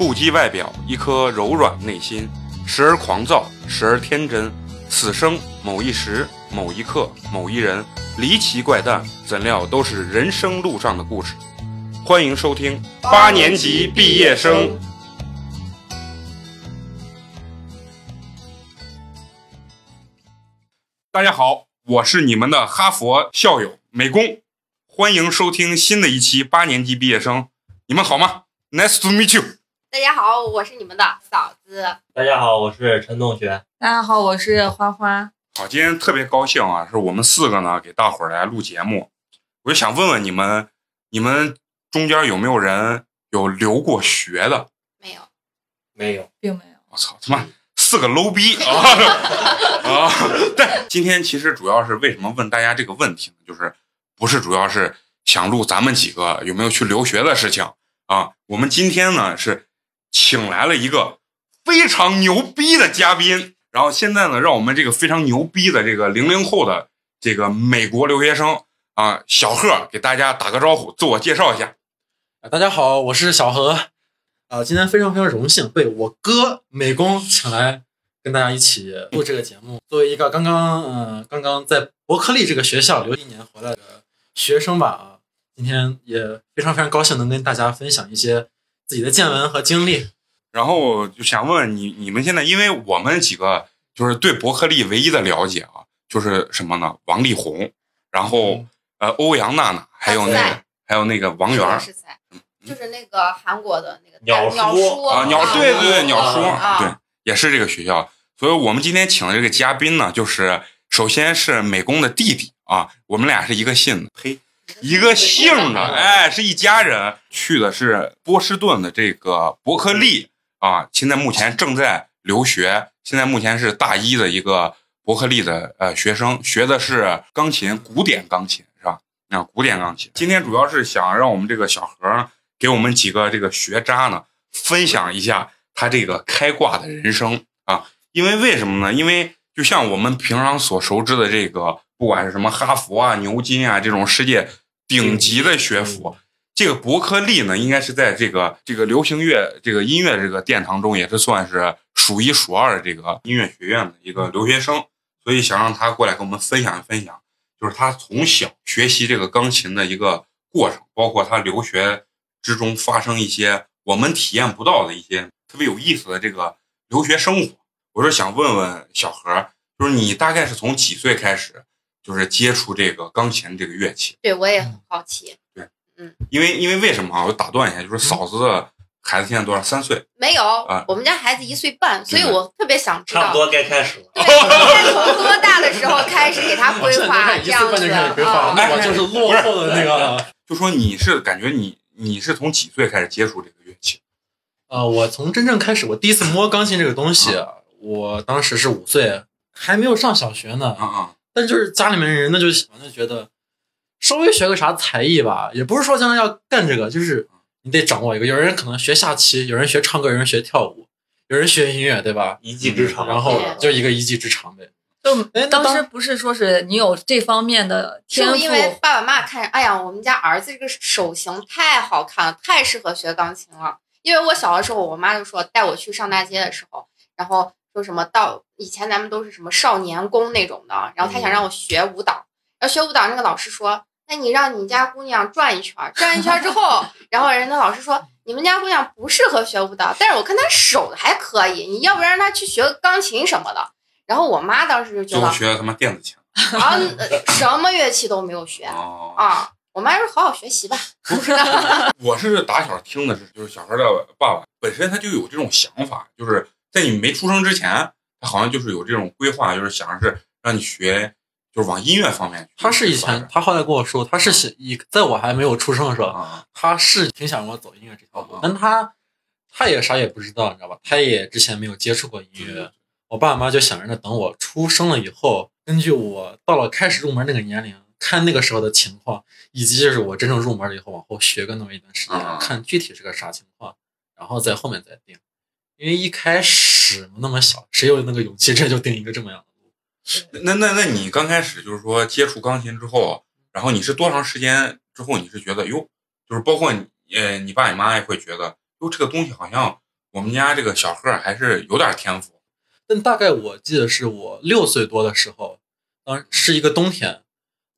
不羁外表，一颗柔软内心，时而狂躁，时而天真。此生某一时、某一刻、某一人，离奇怪诞，怎料都是人生路上的故事。欢迎收听八年级毕业生。大家好，我是你们的哈佛校友美工，欢迎收听新的一期八年级毕业生。你们好吗？Nice to meet you。大家好，我是你们的嫂子。大家好，我是陈同学。大家好，我是花花。好，今天特别高兴啊，是我们四个呢给大伙儿来录节目。我就想问问你们，你们中间有没有人有留过学的？没有，没有，并没有。我操，他妈四个 low 逼 啊啊！但今天其实主要是为什么问大家这个问题呢？就是不是主要是想录咱们几个有没有去留学的事情啊？我们今天呢是请来了一个非常牛逼的嘉宾，然后现在呢，让我们这个非常牛逼的这个零零后的这个美国留学生啊，小贺给大家打个招呼，自我介绍一下。大家好，我是小何。啊，今天非常非常荣幸被我哥美工请来跟大家一起录这个节目。作为一个刚刚呃刚刚在伯克利这个学校留一年回来的学生吧，啊，今天也非常非常高兴能跟大家分享一些自己的见闻和经历。然后就想问问你，你们现在，因为我们几个就是对伯克利唯一的了解啊，就是什么呢？王力宏，然后呃欧阳娜娜，还有那个还有那个王源儿，就是那个韩国的那个鸟鸟叔啊，鸟对对对，鸟叔啊对，也是这个学校。所以我们今天请的这个嘉宾呢，就是首先是美工的弟弟啊，我们俩是一个姓的，呸，一个姓的，哎，是一家人。去的是波士顿的这个伯克利啊，现在目前正在留学，现在目前是大一的一个伯克利的呃学生，学的是钢琴，古典钢琴是吧？啊，古典钢琴。今天主要是想让我们这个小何呢，给我们几个这个学渣呢，分享一下他这个开挂的人生啊。因为为什么呢？因为就像我们平常所熟知的这个，不管是什么哈佛啊、牛津啊这种世界顶级的学府，这个伯克利呢，应该是在这个这个流行乐、这个音乐这个殿堂中，也是算是数一数二的这个音乐学院的一个留学生。所以想让他过来跟我们分享分享，就是他从小学习这个钢琴的一个过程，包括他留学之中发生一些我们体验不到的一些特别有意思的这个留学生活。我是想问问小何，就是你大概是从几岁开始，就是接触这个钢琴这个乐器？对我也很好奇。对因为因为为什么啊？我打断一下，就是嫂子的孩子现在多少？三岁。没有啊，我们家孩子一岁半，所以我特别想知道，差不多该开始了。对，应该从多大的时候开始给他 规划这样子岁半就开始规划，啊？那我就是落后的那个。就说你是感觉你你是从几岁开始接触这个乐器？呃，我从真正开始，我第一次摸钢琴这个东西，我当时是五岁，还没有上小学呢。啊啊，但就是家里面人那，就喜欢就觉得稍微学个啥才艺吧，也不是说将来要干这个，就是你得掌握一个。有人可能学下棋，有人学唱歌，有人学跳舞，有人学音乐，对吧？一技之长，然后就一个一技之长呗。就当时不是说是你有这方面的天赋，是因为爸爸妈妈看，哎呀，我们家儿子这个手型太好看了，太适合学钢琴了。因为我小的时候，我妈就说带我去上大街的时候，然后说什么到以前咱们都是什么少年宫那种的，然后他想让我学舞蹈，然后学舞蹈那个老师说，那你让你家姑娘转一圈，转一圈之后，然后人家老师说你们家姑娘不适合学舞蹈，但是我看她手还可以，你要不然让她去学钢琴什么的。然后我妈当时就觉得学的他妈电子琴。啊，呃什么乐器都没有学哦，啊。我妈说好好学习吧，我是打小听的是，就是小孩的爸爸本身他就有这种想法，就是在你没出生之前，他好像就是有这种规划，就是想着是让你学，就是往音乐方面去。他是以前，他后来跟我说，他是想以在我还没有出生的时候，啊，他是挺想让我走音乐这条路哦，但他他也啥也不知道，你知道吧？他也之前没有接触过音乐。我爸妈就想着等我出生了以后，根据我到了开始入门那个年龄，看那个时候的情况，以及就是我真正入门了以后往后学个那么一段时间，啊看具体是个啥情况，然后在后面再定。因为一开始那么小，谁有那个勇气这就定一个这么样的路？那那那你刚开始就是说接触钢琴之后，然后你是多长时间之后你是觉得哟，就是包括你呃你爸你妈也会觉得哟这个东西好像我们家这个小贺还是有点天赋。但大概我记得是我六岁多的时候，当是一个冬天，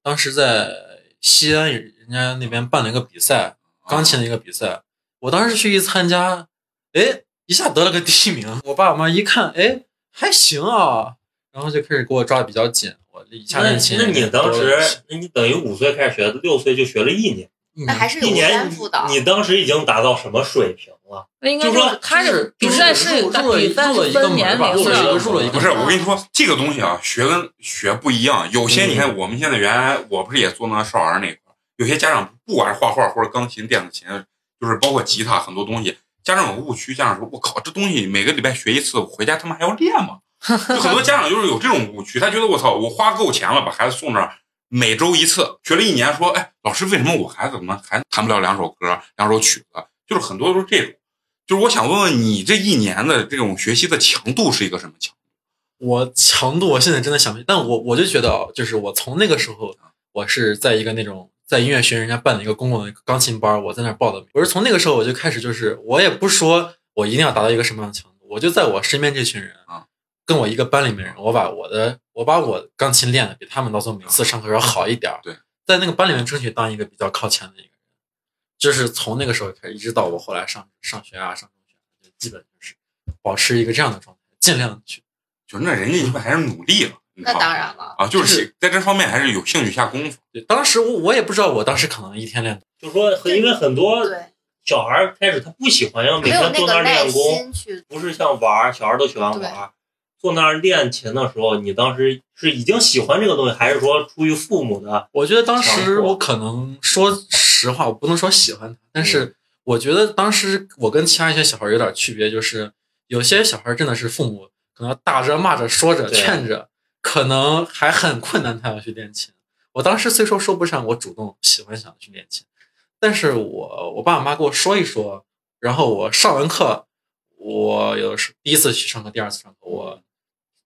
当时在西安人家那边办了一个比赛，钢琴的一个比赛，我当时去一参加，哎，一下得了个第一名。我爸我妈一看，哎，还行啊，然后就开始给我抓的比较紧，我一下那练琴。那你当时，那你等于五岁开始学，六岁就学了一年，那还是有一年天赋的。你当时已经达到什么水平了？那应该就是说他是比赛是入入了比赛入了一个年门吧，龄入了一个的，入了一个不是，我跟你说，这个东西啊，学跟学不一样。有些你看，我们现在原来我不是也做那少儿那块儿，有些家长不管是画画或者钢琴、电子琴，就是包括吉他很多东西，家长有误区，家长说：“我靠，这东西每个礼拜学一次，我回家他妈还要练吗？”就很多家长就是有这种误区，他觉得我操，我花够钱了，把孩子送这儿，每周一次，学了一年，说：“哎，老师，为什么我孩子怎么还弹不了两首歌、两首曲子？”就是很多都是这种。就是我想问问你，这一年的这种学习的强度是一个什么强度？我强度，我现在真的想不起，但我我就觉得啊，就是我从那个时候，我是在一个那种在音乐学院人家办的一个公共的钢琴班，我在那儿报的名。我是从那个时候我就开始，就是我也不说我一定要达到一个什么样的强度，我就在我身边这群人啊，跟我一个班里面人，我把我的我把我钢琴练的比他们到时候每次上课要好一点儿。对，在那个班里面争取当一个比较靠前的一个人，就是从那个时候开始，一直到我后来上上学啊，上中学，就基本就是保持一个这样的状态，尽量去。就那人家一般还是努力了？那当然了，啊，就就是是在这方面还是有兴趣下功夫。对，当时我我也不知道，我当时可能一天练就是说，因为很多，小孩儿开始他不喜欢，要每天坐那儿练功，不是像玩儿，小孩儿都喜欢玩儿。坐那儿练琴的时候，你当时是已经喜欢这个东西，还是说出于父母的？我觉得当时我可能说实话，我不能说喜欢他，但嗯是我觉得当时我跟其他一些小孩有点区别，就是有些小孩真的是父母可能打着骂着说着劝着，可能还很困难，他要去练琴。我当时虽说说不上我主动喜欢想去练琴，但是我我爸我妈给我说一说，然后我上完课，我有时第一次去上课，第二次上课，我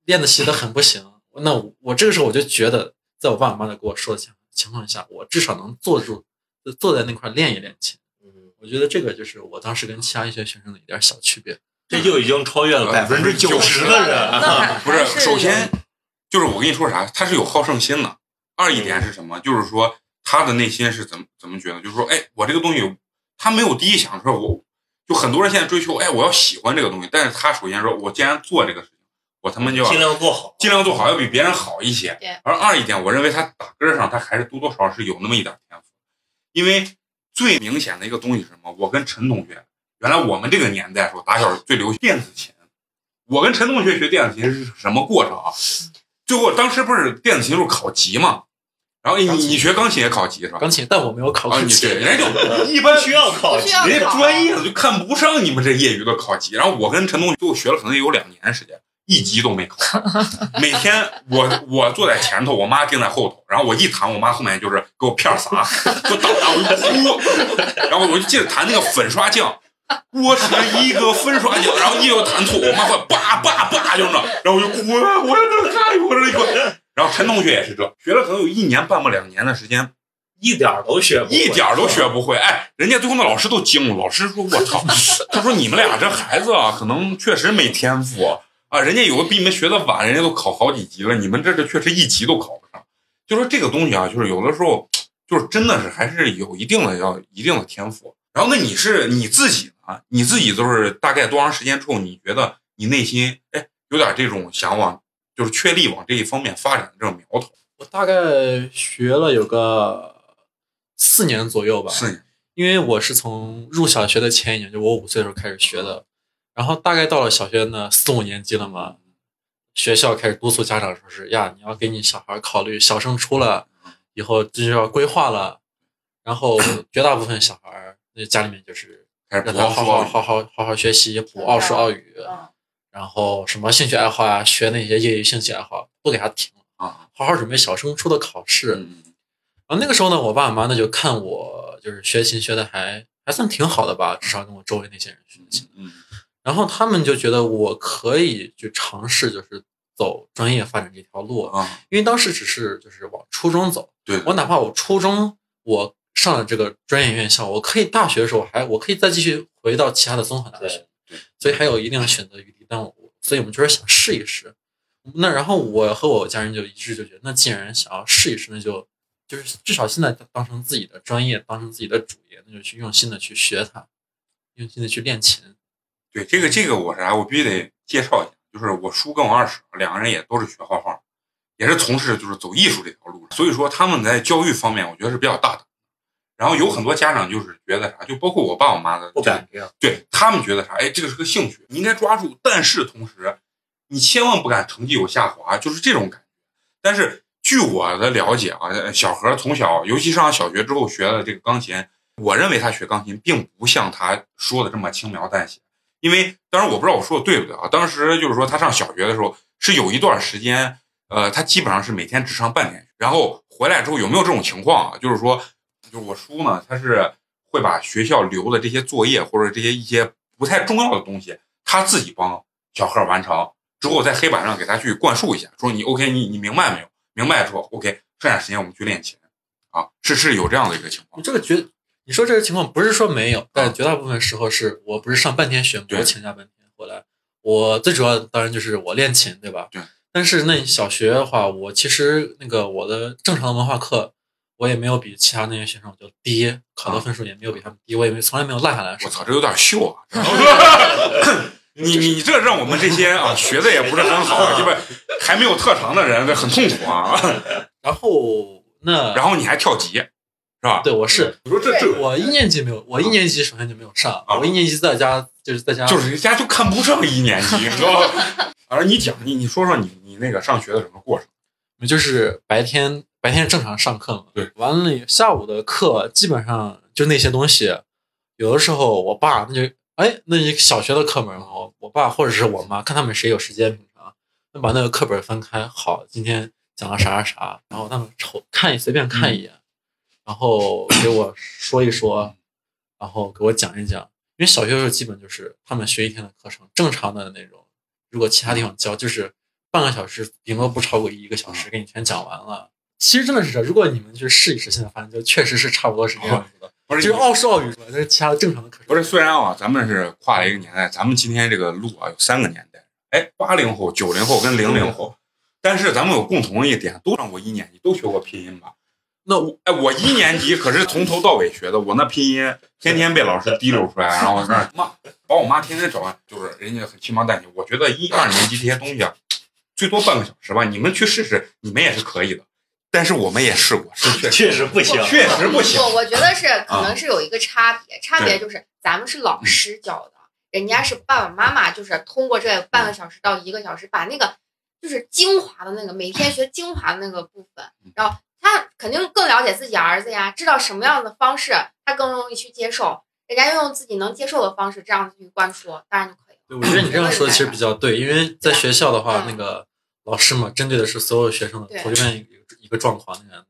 练的习得很不行。那我我这个时候我就觉得，在我爸我妈的给我说的情情况下，我至少能坐住，坐在那块儿练一练琴。嗯，我觉得这个就是我当时跟其他一些学生的一点小区别。这就已经超越了百分之九十的人。不是首先就是我跟你说啥，他是有好胜心的。二一点是什么？就是说他的内心是怎么怎么觉得？就是说，哎，我这个东西，他没有第一想说，我就很多人现在追求，哎，我要喜欢这个东西，但是他首先说，我既然做这个事情，我他妈就要尽量做好，尽量做好，要比别人好一些。而二一点，我认为他打根上，他还是多多少少是有那么一点天赋，因为最明显的一个东西是什么？我跟陈同学，原来我们这个年代时候打小最流行电子琴，我跟陈同学学电子琴是什么过程啊？最后当时不是电子琴就是考级嘛，然后你你学钢琴也考级是吧？钢琴，但我没有考啊，过级。你对，人家就 一般不需要考级人家专业的就看不上你们这业余的考级，然后我跟陈同学最后学了可能有两年时间，一级都没考。每天我我坐在前头，我妈盯在后头，然后我一弹，我妈后面就是给我片儿撒，给我打我哭，然后我就记得弹那个粉刷匠。我是一个粉刷匠，然后一有弹吐，我妈会叭叭叭就是那，然后我就哭，我说这太我这一个。然后陈同学也是这，学了可能有一年半吧两年的时间，一点儿都学不会，一点儿都学不会。哎，人家最后那老师都惊了，老师说：“我操！” 他说：“你们俩这孩子啊，可能确实没天赋啊。人家有的比你们学的晚，人家都考好几级了，你们这这确实一级都考不上。就说这个东西啊，就是有的时候就是真的是还是有一定的要一定的天赋。然后那你是你自己呢？你自己就是大概多长时间之后，你觉得你内心哎有点这种想往就是确立往这一方面发展的这种苗头？我大概学了有个四年左右吧，四年因为我是从入小学的前一年，就我五岁的时候开始学的，然后大概到了小学呢四五年级了嘛，学校开始督促家长说是呀，你要给你小孩考虑小升初了，以后这就要规划了，然后绝大部分小孩儿那家里面就是开始让他好好好好好好好学习，补奥数、奥语，嗯，然后什么兴趣爱好啊，学那些业余兴趣爱好不给他停了，啊，好好准备小升初的考试。嗯。然后那个时候呢，我爸我妈呢就看我就是学琴学的还还算挺好的吧，至少跟我周围那些人学的琴。嗯。然后他们就觉得我可以去尝试，就是走专业发展这条路，啊，因为当时只是就是往初中走，对，我哪怕我初中我上了这个专业院校，我可以大学的时候还我可以再继续回到其他的综合大学对。所以还有一定的选择余地。但我所以我们就是想试一试。那然后我和我家人就一致就觉得，那既然想要试一试，那就就是至少现在当成自己的专业，当成自己的主业，那就去用心的去学它，用心的去练琴。对这个这个我啥，我必须得介绍一下，就是我叔跟我二婶两个人也都是学画画，也是从事就是走艺术这条路，所以说他们在教育方面，我觉得是比较大的。然后有很多家长就是觉得啥，就包括我爸我妈的，不敢。对他们觉得啥，哎，这个是个兴趣，你应该抓住，但是同时你千万不敢成绩有下滑，就是这种感觉。但是据我的了解啊，小何从小，尤其上小学之后学的这个钢琴，我认为他学钢琴并不像他说的这么轻描淡写。因为当然我不知道我说的对不对啊，当时就是说他上小学的时候是有一段时间，呃，他基本上是每天只上半天，然后回来之后有没有这种情况啊？就是说，就是我叔呢，他是会把学校留的这些作业或者这些一些不太重要的东西，他自己帮小贺完成，之后在黑板上给他去灌输一下，说你 OK，你你明白没有？明白之后 OK，剩下时间我们去练琴，啊，是是有这样的一个情况你。这个绝，你说这个情况不是说没有，但绝大部分时候是我不是上半天学，对我请假半天回来。我最主要当然就是我练琴，对吧？对。但是那小学的话，我其实那个我的正常的文化课，我也没有比其他那些学生就低，考的分数也没有比他们低，我也没从来没有落下来。我操，这有点秀啊！你你这让我们这些啊学的也不是很好，基本还没有特长的人，这很痛苦啊。然后 那然后你还跳级，是吧？对我是你说这这我一年级没有，我一年级首先就没有上，啊我一年级在家就是在家就是人家就看不上一年级，你知道吗？而你讲你你说说你你那个上学的什么过程？就是白天白天正常上课嘛，对，完了下午的课基本上就那些东西，有的时候我爸那就哎，那一小学的课本我我爸或者是我妈看他们谁有时间平常，那把那个课本翻开，好，今天讲了啥啥啥，然后他们瞅看一随便看一眼，然后给我说一说，然后给我讲一讲，因为小学的时候基本就是他们学一天的课程，正常的那种，如果其他地方教就是半个小时，顶多不超过一个小时，给你全讲完了。其实真的是这，如果你们去试一试，现在发现就确实是差不多是这样子的。不是就是奥数奥语，但是其他的正常的课程不是，虽然啊，咱们是跨了一个年代，咱们今天这个路啊有三个年代，哎，八零后、九零后跟零零后，但是咱们有共同的一点，都上过一年级，都学过拼音吧？那我哎，我一年级可是从头到尾学的，我那拼音天天被老师提溜出来，然后我那儿骂，把我妈天天找完，就是人家很轻描淡写。我觉得一二年级这些东西啊，最多半个小时吧，你们去试试，你们也是可以的。但是我们也试过，是确实确实不行，确实不行。我我觉得是可啊能是有一个差别，差别就是咱们是老师教的，人家是爸爸妈妈，就是通过这半个小时到一个小时，把那个就是精华的那个每天学精华的那个部分，然后他肯定更了解自己儿子呀，知道什么样的方式他更容易去接受，人家用自己能接受的方式这样子去灌输，当然就可以了。对，我觉得你这样说的其实比较对，因为在学校的话，嗯那个老师嘛，针对的是所有学生的对头这边一个一个状况，那个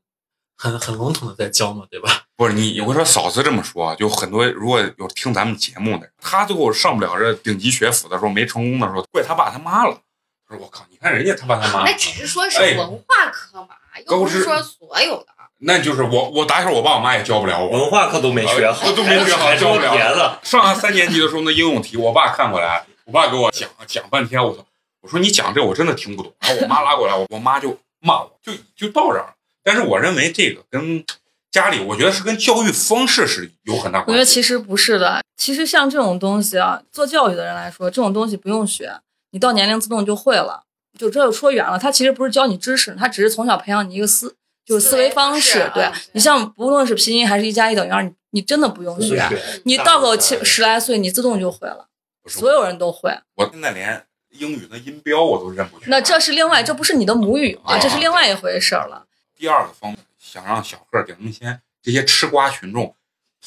很很笼统的在教嘛，对吧？不是你，我说嫂子这么说，就很多如果有听咱们节目的人，他最后上不了这顶级学府的时候，没成功的时候，怪他爸他妈了。他说我靠，你看人家他爸他妈那，只是说是哎文化课嘛，又不是说所有的。那就是我我打小我爸我妈也教不了我。文化课都没学好，呃都没学好教不了别的。上三年级的时候，那应用题，我爸看过来，我爸给我讲讲半天，我操！我说你讲这我真的听不懂。然后我妈拉过来，我我妈就骂我，就就到这儿了。但是我认为这个跟家里，我觉得是跟教育方式是有很大关系。我觉得其实不是的，其实像这种东西啊，做教育的人来说，这种东西不用学，你到年龄自动就会了。就这就说远了，他其实不是教你知识，他只是从小培养你一个思，就是思维方式。对嗯你像不论是拼音还是一加一等于二，你你真的不用学，你到个七十来岁，你自动就会了，不是所有人都会。我现在连英语的音标我都认不全。那这是另外，这不是你的母语嘛？啊这是另外一回事儿了。第二个方面，想让小贺给他们先这些吃瓜群众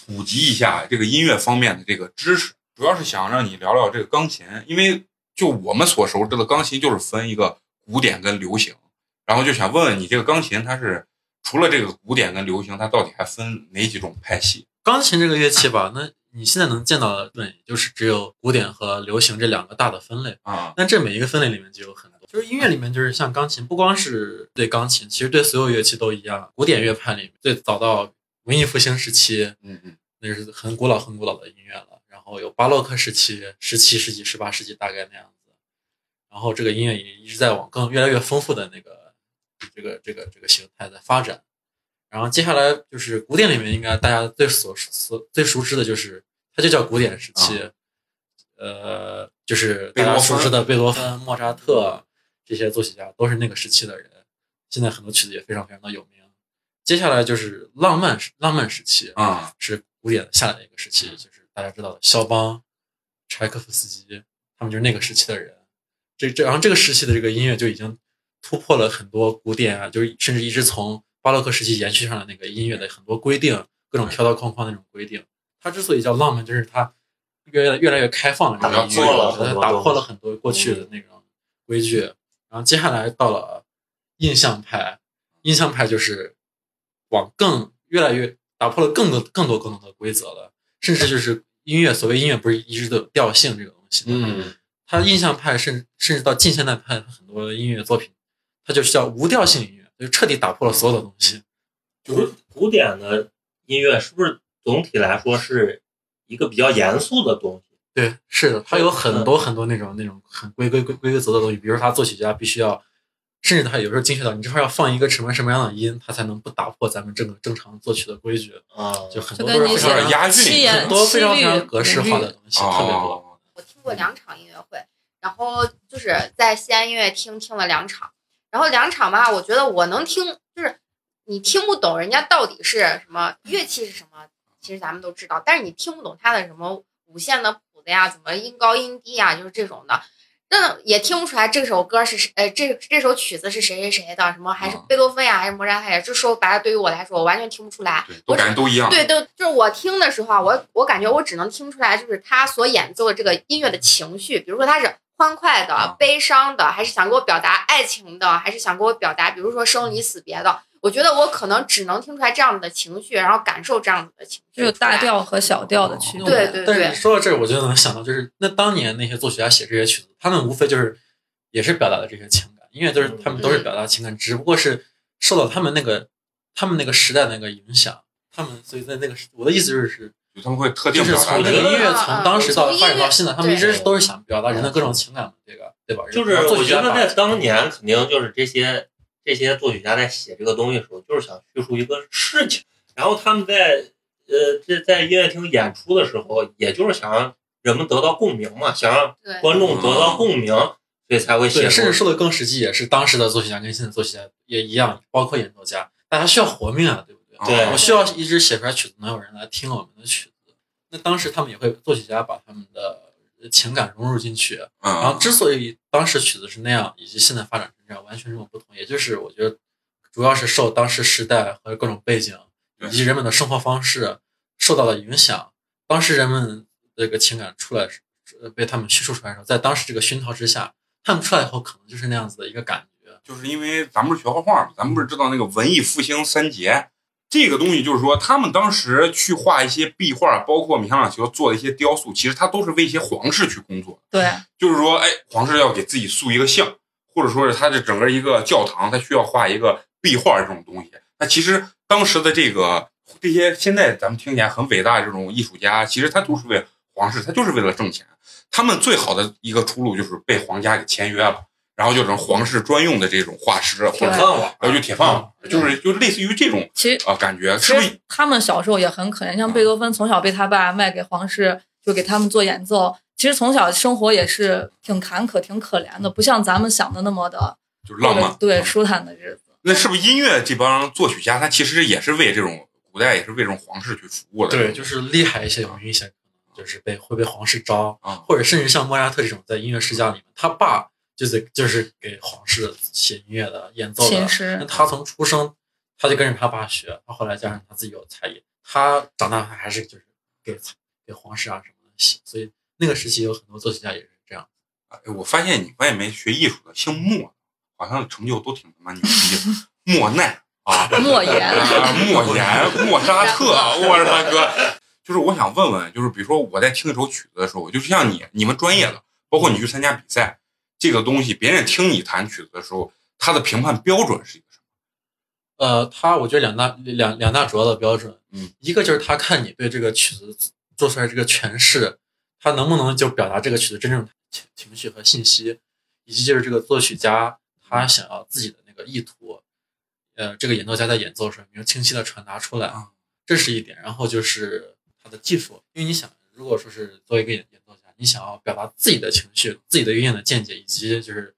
普及一下这个音乐方面的这个知识，主要是想让你聊聊这个钢琴，因为就我们所熟知的钢琴就是分一个古典跟流行，然后就想问问你这个钢琴它是除了这个古典跟流行，它到底还分哪几种派系？钢琴这个乐器吧，那你现在能见到的，对，也就是只有古典和流行这两个大的分类。啊，但这每一个分类里面就有很多，就是音乐里面就是像钢琴，不光是对钢琴，其实对所有乐器都一样。古典乐派里面最早到文艺复兴时期，嗯嗯，那是很古老很古老的音乐了。然后有巴洛克时期、十七世纪、十八世纪大概那样子，然后这个音乐也一直在往更越来越丰富的那个这个这个这个形态在发展。然后接下来就是古典里面应该大家最所所最熟知的就是它就叫古典时期，呃，就是大家熟知的贝多芬、莫扎特这些作曲家都是那个时期的人。现在很多曲子也非常非常的有名。接下来就是浪漫时浪漫时期啊，是古典的下来的一个时期，就是大家知道的肖邦、柴可夫斯基，他们就是那个时期的人。这这然后这个时期的这个音乐就已经突破了很多古典啊，就是甚至一直从巴洛克时期延续上的那个音乐的很多规定，各种条条框框那种规定。它之所以叫浪漫，就是它越越来越开放了这个音乐，它打破了很多过去的那种规矩。然后接下来到了印象派，印象派就是往更越来越打破了更多更多更多的规则了，甚至就是音乐，所谓音乐不是一直都有调性这个东西吗？嗯，它印象派甚甚至到近现代派很多音乐作品，它就是叫无调性音乐，就彻底打破了所有的东西。就是古典的音乐是不是总体来说是一个比较严肃的东西？对，是的，它有很多很多那种那种很规规规规规则的东西，比如他作曲家必须要，甚至他有时候精确到你这块要放一个什么什么样的音，他才能不打破咱们这个正常作曲的规矩，啊，就很多都是非常押韵很多非常非常格式化的东西，特别多。哦，我听过两场音乐会，然后就是在西安音乐厅听了两场，然后两场吧，我觉得我能听，就是你听不懂人家到底是什么乐器是什么，其实咱们都知道，但是你听不懂他的什么五线的谱子呀，怎么音高音低呀，就是这种的。那也听不出来这首歌是谁，呃，这这首曲子是谁谁谁的，什么还是啊贝多芬呀，还是莫扎特呀？这说白了，对于我来说，我完全听不出来。对，都感觉都一样。对，都就是我听的时候啊，我我感觉我只能听出来，就是他所演奏的这个音乐的情绪，比如说他是欢快的、啊悲伤的，还是想给我表达爱情的，还是想给我表达，比如说生离死别的。我觉得我可能只能听出来这样子的情绪，然后感受这样子的情绪。就有大。调和小调的区别。对对但是你说到这儿，我就能想到，就是那当年那些作曲家写这些曲子，他们无非就是也是表达的这些情感，音乐都是他们都是表达情感，只不过是受到他们那个他们那个时代那个影响，他们所以在那个时我的意思就是，就他们会特定就是表达这个从这个音乐嗯从当时到发展到现在，他们一直都是想表达人的各种情感的，这个对吧？就是我觉得在当年肯定就是这些这些作曲家在写这个东西的时候，就是想叙述一个事情，然后他们在呃这在音乐厅演出的时候，也就是想让人们得到共鸣嘛，想让观众得到共鸣，所以才会写对，甚至。说的更实际，也是当时的作曲家跟现在作曲家也一样，包括演奏家，大家需要活命啊，对不对？我需要一直写出来曲子，能有人来听我们的曲子。那当时他们也会，作曲家把他们的情感融入进去。然后嗯，之所以当时曲子是那样，以及现在发展成这样，完全这种不同，也就是我觉得主要是受当时时代和各种背景以及人们的生活方式受到了影响。当时人们这个情感出来，呃被他们叙述出来的时候，在当时这个熏陶之下，他们出来以后可能就是那样子的一个感觉。就是因为咱们是学画画嘛，咱们不是知道那个文艺复兴三杰这个东西，就是说他们当时去画一些壁画，包括米开朗基罗做的一些雕塑，其实他都是为一些皇室去工作。对，就是说，哎，皇室要给自己塑一个像，或者说是他这整个一个教堂，他需要画一个壁画这种东西。那其实当时的这个这些现在咱们听起来很伟大的这种艺术家，其实他都是为皇室，他就是为了挣钱。他们最好的一个出路就是被皇家给签约了，然后就成皇室专用的这种画师，或者铁饭碗，然后就铁饭碗，就是就类似于这种其实啊感觉，是不是？他们小时候也很可怜，像贝多芬从小被他爸卖给皇室，就给他们做演奏。其实从小生活也是挺坎坷、挺可怜的，不像咱们想的那么的就是浪漫，对嗯舒坦的日子。那是不是音乐这帮作曲家，他其实也是为这种古代也是为这种皇室去服务的？对，就是厉害一些，有一些可能就是被会被皇室招，啊，或者甚至像莫扎特这种在音乐世家里面，他爸就是就是给皇室写音乐的、演奏的。那，他从出生他就跟着他爸学，他后来加上他自己有才艺，他长大还是就是给给皇室啊什么的写。所以那个时期有很多作曲家也是这样。哎，我发现你发现没，学艺术的姓莫，好像成就都挺他妈牛逼的。莫奈啊，莫言啊，莫言、莫扎 特，我的大哥，就是我想问问，就是比如说我在听一首曲子的时候，就是像你你们专业的，包括你去参加比赛，这个东西别人听你弹曲子的时候，他的评判标准是一个什么？呃，他我觉得两大两两大主要的标准，嗯，一个就是他看你对这个曲子做出来这个诠释他能不能就表达这个曲子真正情情绪和信息，以及就是这个作曲家他想要自己的那个意图，呃，这个演奏家在演奏时候能清晰的传达出来，啊这是一点。然后就是他的技术，因为你想，如果说是作为一个演演奏家，你想要表达自己的情绪、自己的乐演的见解，以及就是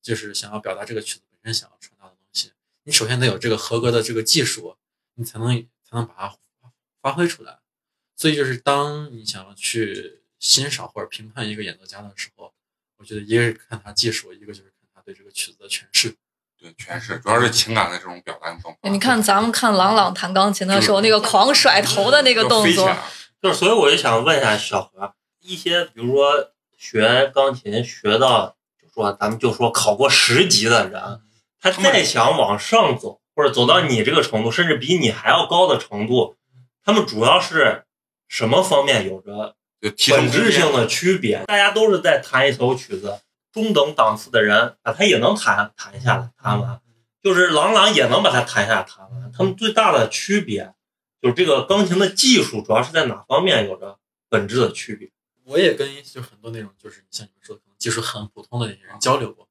就是想要表达这个曲子本身想要传达的东西，你首先得有这个合格的这个技术，你才能才能把它发挥出来。所以就是当你想要去欣赏或者评判一个演奏家的时候，我觉得一个是看他技术，一个就是看他对这个曲子的诠释。对，诠释主要是情感的这种表达方法。你看咱们看郎朗弹钢琴的时候，那个狂甩头的那个动作，就是，所以我就想问一下小何，一些比如说学钢琴学到，就说咱们就说考过十级的人，他再想往上走，或者走到你这个程度，甚至比你还要高的程度，他们主要是什么方面有着本质性的区别？大家都是在弹一首曲子，中等档次的人啊，他也能弹弹下来，弹完，就是郎朗也能把它弹下来，弹完。他们最大的区别就是这个钢琴的技术主要是在哪方面有着本质的区别？我也跟就很多那种就是像你们说的，可能技术很普通的那些人交流过。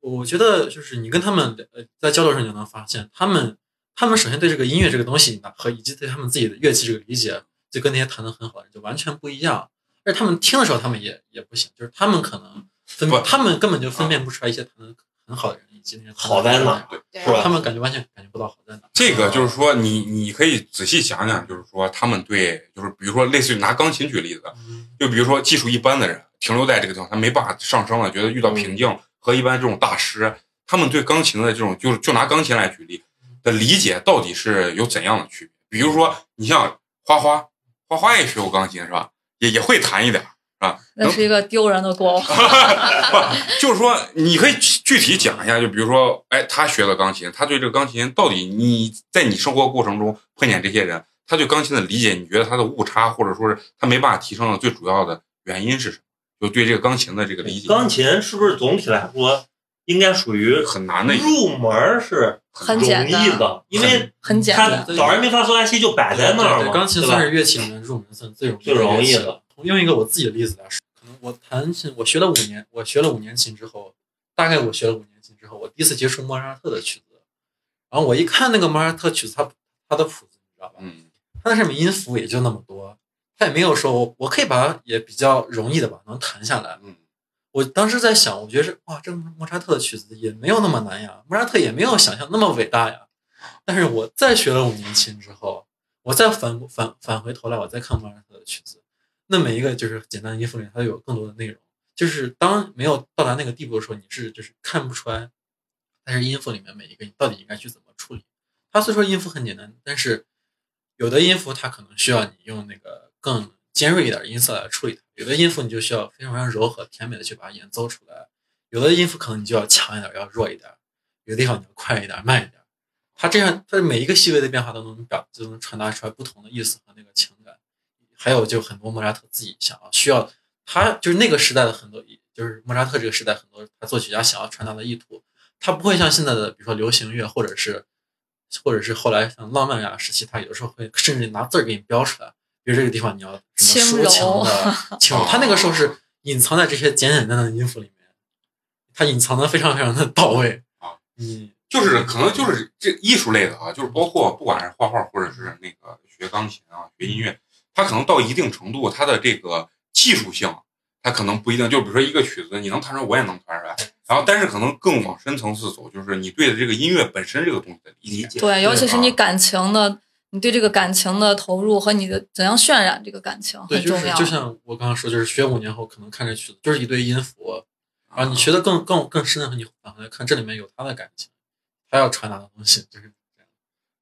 我觉得就是你跟他们呃在交流上，你就能发现，他们他们首先对这个音乐这个东西，和以及对他们自己的乐器这个理解，就跟那些弹的很好的人就完全不一样。而且他们听的时候，他们也也不行，就是他们可能分不，他们根本就分辨不出来一些弹得很好的人以及那些好在哪是吧他们感觉完全感觉不到好在哪。这个就是说，你你可以仔细想想，就是说他们对，就是比如说类似于拿钢琴举例子，就比如说技术一般的人停留在这个地方，他没办法上升了，觉得遇到瓶颈，和一般这种大师，他们对钢琴的这种，就是就拿钢琴来举例的理解，到底是有怎样的区别？比如说，你像花花，花花也学过钢琴是吧？也也会弹一点儿啊，那是一个丢人的过往。不，就是说，你可以具体讲一下，就比如说，哎，他学了钢琴，他对这个钢琴到底你在你生活过程中碰见这些人，他对钢琴的理解，你觉得他的误差，或者说是他没办法提升的最主要的原因是什么？就对这个钢琴的这个理解，钢琴是不是总体来说应该属于很难的一个，入门是容很简单易的？因为它很简单。早人没发嗦拉西就摆在那儿嘛，钢琴算是乐器里面入门算最容易最容易乐器的。用一个我自己的例子来说，可能我弹琴，我学了五年，我学了五年琴之后，大概我学了五年琴之后，我第一次接触莫扎特的曲子，然后我一看那个莫扎特曲子，他他的谱子，你知道吧？嗯，它那上面音符也就那么多，他也没有说我我可以把它也比较容易的把它能弹下来。嗯，我当时在想，我觉得是哇，这个莫扎特的曲子也没有那么难呀，莫扎特也没有想象那么伟大呀。但是我再学了五年琴之后，我再反反返回头来，我再看莫扎特的曲子，那每一个就是简单的音符里，它都有更多的内容。就是当没有到达那个地步的时候，你是就是看不出来，但是音符里面每一个你到底应该去怎么处理。它虽说音符很简单，但是有的音符它可能需要你用那个更尖锐一点音色来处理它，有的音符你就需要非常非常柔和甜美的去把它演奏出来，有的音符可能你就要强一点，要弱一点，有的地方你要快一点，慢一点。它这样，它每一个细微的变化都能表，就能传达出来不同的意思和那个情。还有就很多莫扎特自己想要需要，他就是那个时代的很多，就是莫扎特这个时代很多他作曲家想要传达的意图，他不会像现在的比如说流行乐或者是或者是后来像浪漫呀时期，他有的时候会甚至拿字儿给你标出来，比如这个地方你要什么抒情的轻柔，他那个时候是隐藏在这些简简单单的音符里面，他隐藏的非常非常的到位啊，你就是可能就是这艺术类的啊，就是包括不管是画画或者是那个学钢琴啊、学音乐，它可能到一定程度，它的这个技术性，它可能不一定。就比如说一个曲子，你能弹出来，我也能弹出来。然后，但是可能更往深层次走，就是你对的这个音乐本身这个东西的理解。对，尤其是啊你感情的，你对这个感情的投入和你的怎样渲染这个感情对，很重要。就是就像我刚刚说，就是学五年后可能看这曲子就是一堆音符，啊你学的更更更深的和你返回来看这里面有他的感情，他要传达的东西就是这样。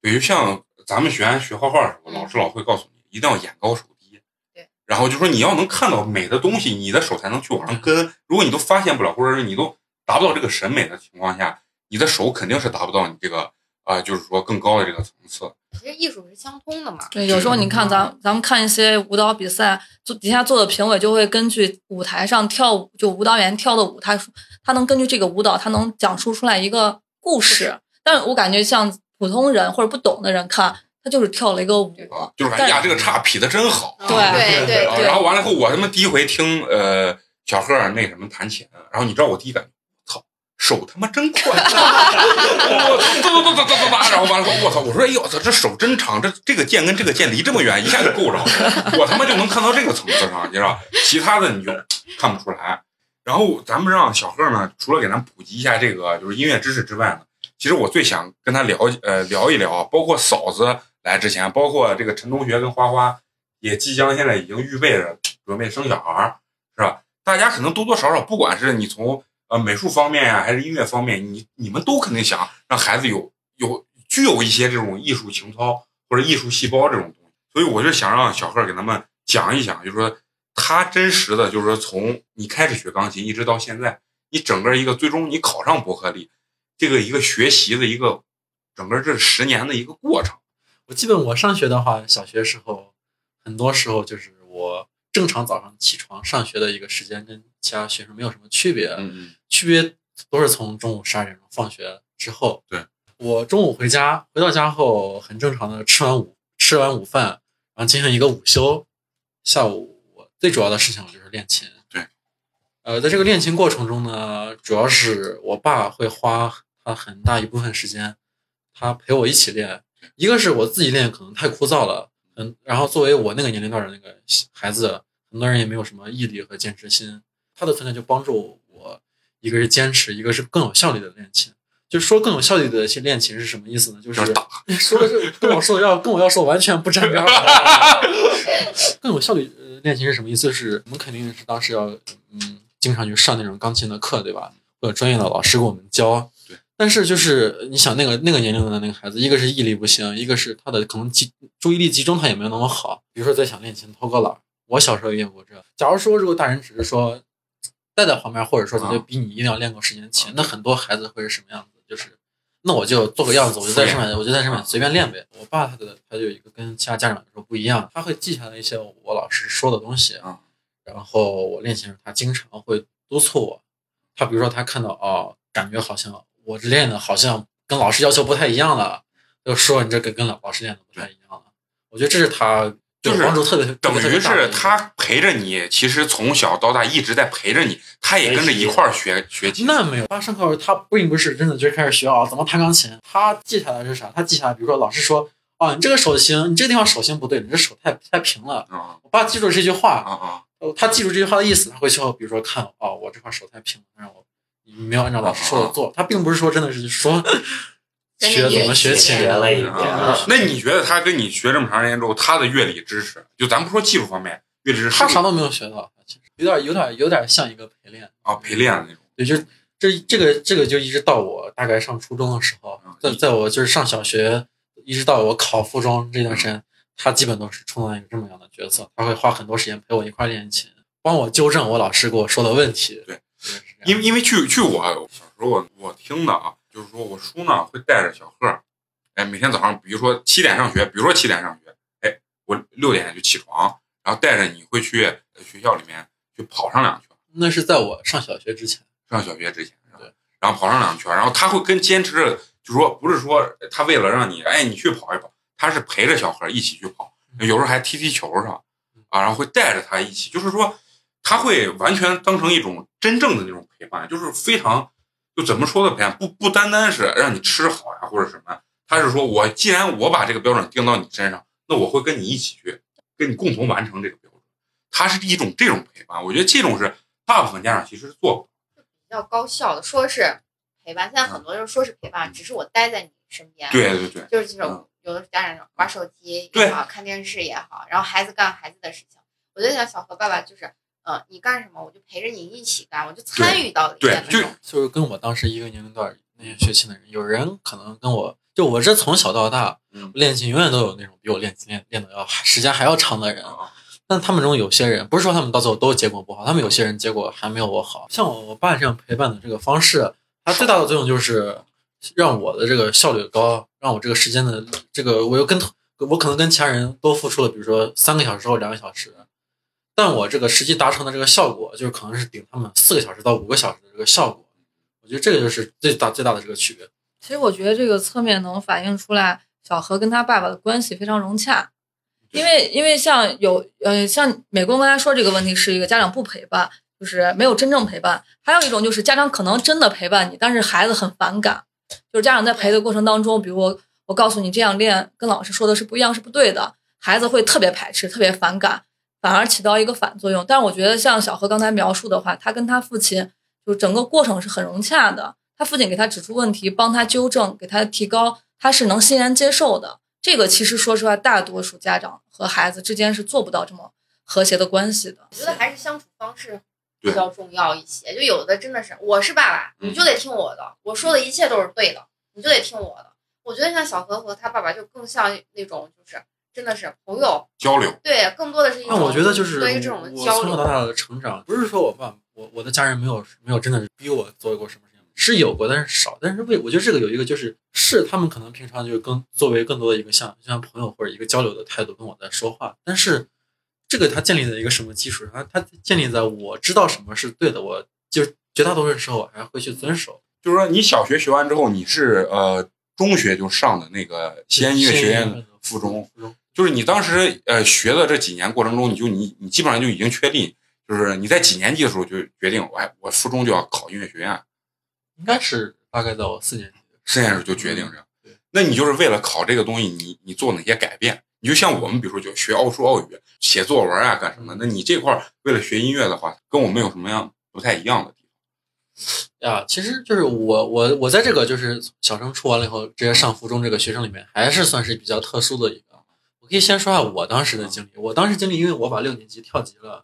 比如像咱们学员学画画的时候，老师老会告诉你，一定要眼高手低。对。然后就说你要能看到美的东西，你的手才能去往上跟。如果你都发现不了，或者是你都达不到这个审美的情况下，你的手肯定是达不到你这个啊、就是说更高的这个层次。其实艺术是相通的嘛。对，有时候你看咱咱们看一些舞蹈比赛，就底下做的评委就会根据舞台上跳舞，就舞蹈员跳的舞，他他能根据这个舞蹈，他能讲述出来一个故事。但是我感觉像普通人或者不懂的人看，他就是跳了一个舞。啊，就是感觉呀，这个叉劈的真好。对对对啊然后完了以后，我他妈第一回听呃小贺那什么弹琴，然后你知道我第一感觉，操，手他妈真快，我操，哒哒哒哒哒哒，然后完了后，我操，我说哎呦我操，这手真长，这这个键跟这个键离这么远，一下就够着了，我他妈就能看到这个层次上，你知道，其他的你就看不出来。然后咱们让小贺呢，除了给咱普及一下这个就是音乐知识之外呢，其实我最想跟他聊呃聊一聊，包括嫂子来之前，包括这个陈同学跟花花也即将现在已经预备着准备生小孩，是吧？大家可能多多少少，不管是你从呃美术方面呀、还是音乐方面，你你们都肯定想让孩子有有具有一些这种艺术情操或者艺术细胞这种东西。所以我就想让小贺给咱们讲一讲，就是说他真实的，就是说从你开始学钢琴一直到现在，你整个一个最终你考上伯克利这个一个学习的一个整个这十年的一个过程。我基本我上学的话，小学时候很多时候就是我正常早上起床上学的一个时间，跟其他学生没有什么区别，嗯嗯区别都是从中午十二点钟放学之后。对，我中午回家，回到家后很正常的吃完午吃完午饭，然后进行一个午休。下午我最主要的事情就是练琴。对，呃，在这个练琴过程中呢，主要是我爸会花他很大一部分时间，他陪我一起练。一个是我自己练可能太枯燥了，嗯，然后作为我那个年龄段的那个孩子，很多人也没有什么毅力和坚持心。他的存在就帮助我，一个是坚持，一个是更有效率的练琴。就说更有效率的去练琴是什么意思呢？就是说的是跟我说的要跟我要说完全不沾边儿。更有效率呃练琴是什么意思？就是我们肯定是当时要嗯经常去上那种钢琴的课，对吧？或者专业的老师给我们教。对。但是就是你想那个那个年龄的那个孩子，一个是毅力不行，一个是他的可能集注意力集中他也没有那么好。比如说在想练琴偷个懒儿，我小时候也有过这。假如说如果大人只是说带在旁边，或者说他就逼你一定要练够时间琴，那很多孩子会是什么样子？就是那我就做个样子，我就在上面，我就在上面随便练呗。我爸他的他就有一个跟其他家长来说不一样，他会记下来一些我老师说的东西啊，然后我练琴时他经常会督促我。他比如说他看到哦，感觉好像我这练的好像跟老师要求不太一样了，就说你这跟跟老老师练的不太一样了。我觉得这是他就是帮助特别等于是他陪着你，其实从小到大一直在陪着你，他也跟着一块儿学学琴。那没有，他上课他并不是真的就开始学啊怎么弹钢琴，他记下来是啥？他记下来，比如说老师说啊，你这个手型，你这个地方手型不对，你这手太太平了。啊我爸记住这句话，啊啊！呃他记住这句话的意思，他会去比如说看哦，我这块手太平了，让我你没有按照老师说的做。他并不是说真的是说 学怎么学琴学了一遍啊那你觉得他跟你学这么长时间之后，他的乐理知识，就咱不说技术方面，乐理知识他啥都没有学到，其实有点有点有点像一个陪练。啊陪练的那种。对，就这这个这个就一直到我大概上初中的时候嗯，在在我就是上小学，一直到我考附中这段时间，他基本都是充当一个这么样的角色，他会花很多时间陪我一块儿练琴，帮我纠正我老师给我说的问题。对因为因为去去我小时候我我听的啊，就是说我叔呢会带着小贺，哎，每天早上比如说七点上学，比如说七点上学，哎，我六点就起床，然后带着你会去呃学校里面去跑上两圈。那是在我上小学之前。上小学之前，对，然后跑上两圈，然后他会跟坚持着，就说不是说他为了让你，哎，你去跑一跑，他是陪着小贺一起去跑，有时候还踢踢球是吧？啊，然后会带着他一起，就是说他会完全当成一种真正的那种陪伴，就是非常就怎么说的陪伴，不不单单是让你吃好呀或者什么，他是说我既然我把这个标准定到你身上，那我会跟你一起去，跟你共同完成这个标准，他是一种这种陪伴，我觉得这种是大部分家长其实是做不到。比较高效的，说是陪伴。现在很多人说是陪伴，只是我待在你身边。，对对对，就是这种有的家长玩手机对也好，看电视也好，然后孩子干孩子的事情。我就想小何爸爸就是，呃，你干什么我就陪着你一起干，我就参与到里对就面那种。就是跟我当时一个年龄段那些学琴的人，有人可能跟我就我这从小到大嗯练琴，永远都有那种比我练琴练练的要时间还要长的人。啊但他们中有些人，不是说他们到最后都结果不好，他们有些人结果还没有我好。像我我爸这样陪伴的这个方式，它最大的作用就是让我的这个效率高，让我这个时间的这个我又跟我可能跟其他人多付出了，比如说三个小时或两个小时，但我这个实际达成的这个效果，就是可能是顶他们四个小时到五个小时的这个效果。我觉得这个就是最大最大的这个区别。其实我觉得这个侧面能反映出来小何跟他爸爸的关系非常融洽，因为因为像有呃像美工刚才说这个问题是一个家长不陪伴，就是没有真正陪伴，还有一种就是家长可能真的陪伴你，但是孩子很反感，就是家长在陪的过程当中，比如我我告诉你这样练跟老师说的是不一样是不对的，孩子会特别排斥，特别反感，反而起到一个反作用。但是我觉得像小何刚才描述的话，他跟他父亲就整个过程是很融洽的。他父亲给他指出问题，帮他纠正，给他提高，他是能欣然接受的。这个其实说实话，大多数家长和孩子之间是做不到这么和谐的关系的。我觉得还是相处方式比较重要一些。就有的真的是，我是爸爸，你就得听我的，我说的一切都是对的，你就得听我的。我觉得像小何和他爸爸就更像那种，就是真的是朋友交流，对，更多的是一种。那我觉得就是对于这种交流，从小到大的成长，不是说我爸我我的家人没有没有真的逼我做过什么事情，是有过，但是少。但是为我觉得这个有一个就是是他们可能平常就是更作为更多的一个像像朋友或者一个交流的态度跟我在说话，但是这个它建立在一个什么基础上？它建立在我知道什么是对的，我就绝大多数时候我还会去遵守。就是说你小学学完之后，你是呃中学就上的那个西安音乐学院附中，附中就是你当时呃学的这几年过程中，你就你你基本上就已经确定，就是你在几年级的时候就决定，我哎我初中就要考音乐学院，应该是大概在我四年级。四年级就决定这样。对，那你就是为了考这个东西，你你做哪些改变？你就像我们，比如说就学奥数、奥语、写作文啊，干什么？那你这块儿为了学音乐的话，跟我们有什么样不太一样的地方呀，其实就是我我我在这个就是小升初完了以后直接上附中这个学生里面，还是算是比较特殊的一个。我可以先说下我当时的经历。我当时经历，因为我把六年级跳级了，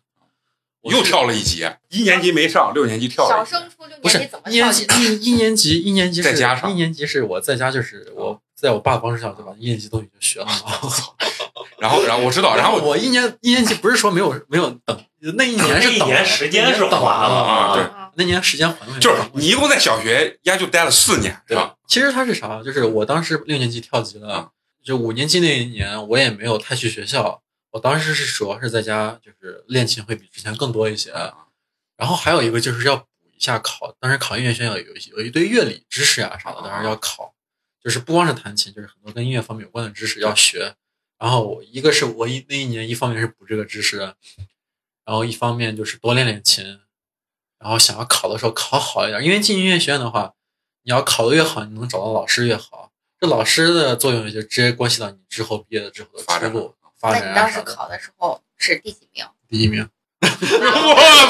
我又跳了一级，一年级没上，六年级跳了小。升初六不是年级怎么一年跳级？一一年级一年级是再加上一年级是我在家就是我在我爸帮助下就把一年级东西就学了。然后，然后我知道，然后 我一年一年级不是说没有没有等，那一年是那一等了年时间是等缓了啊对啊那年时间缓了，就是你一共在小学呀就待了四年，对吧？？其实他是啥？就是我当时六年级跳级啊了，就五年级那一年我也没有太去学校，我当时是主要是在家，就是练琴会比之前更多一些。啊然后还有一个就是要补一下考，当时考音乐学院有一有一堆乐理知识啊啥的，当时要考，就是不光是弹琴，就是很多跟音乐方面有关的知识要学。然后我一个是我一那一年一方面是补这个知识，然后一方面就是多练练琴，然后想要考的时候考好一点，因为进音乐学院的话，你要考的越好，你能找到老师越好。这老师的作用也就直接关系到你之后毕业了之后的发展出路、发展那你当时。考的时候是第几名？第一名，我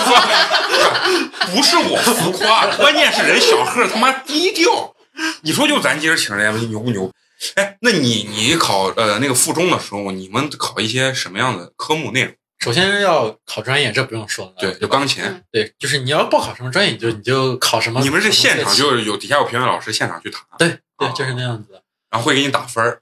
操！不是我浮夸，关键是人小贺他妈低调。你说就咱今儿请人家牛不牛？哎，那你你考呃那个附中的时候，你们考一些什么样的科目内容？首先要考专业，这不用说了。对，就钢琴。嗯对，就是你要报考什么专业，你就你就考什么。你们是现场就是有底下有评委老师现场去谈，对对哦，就是那样子的。然后会给你打分儿。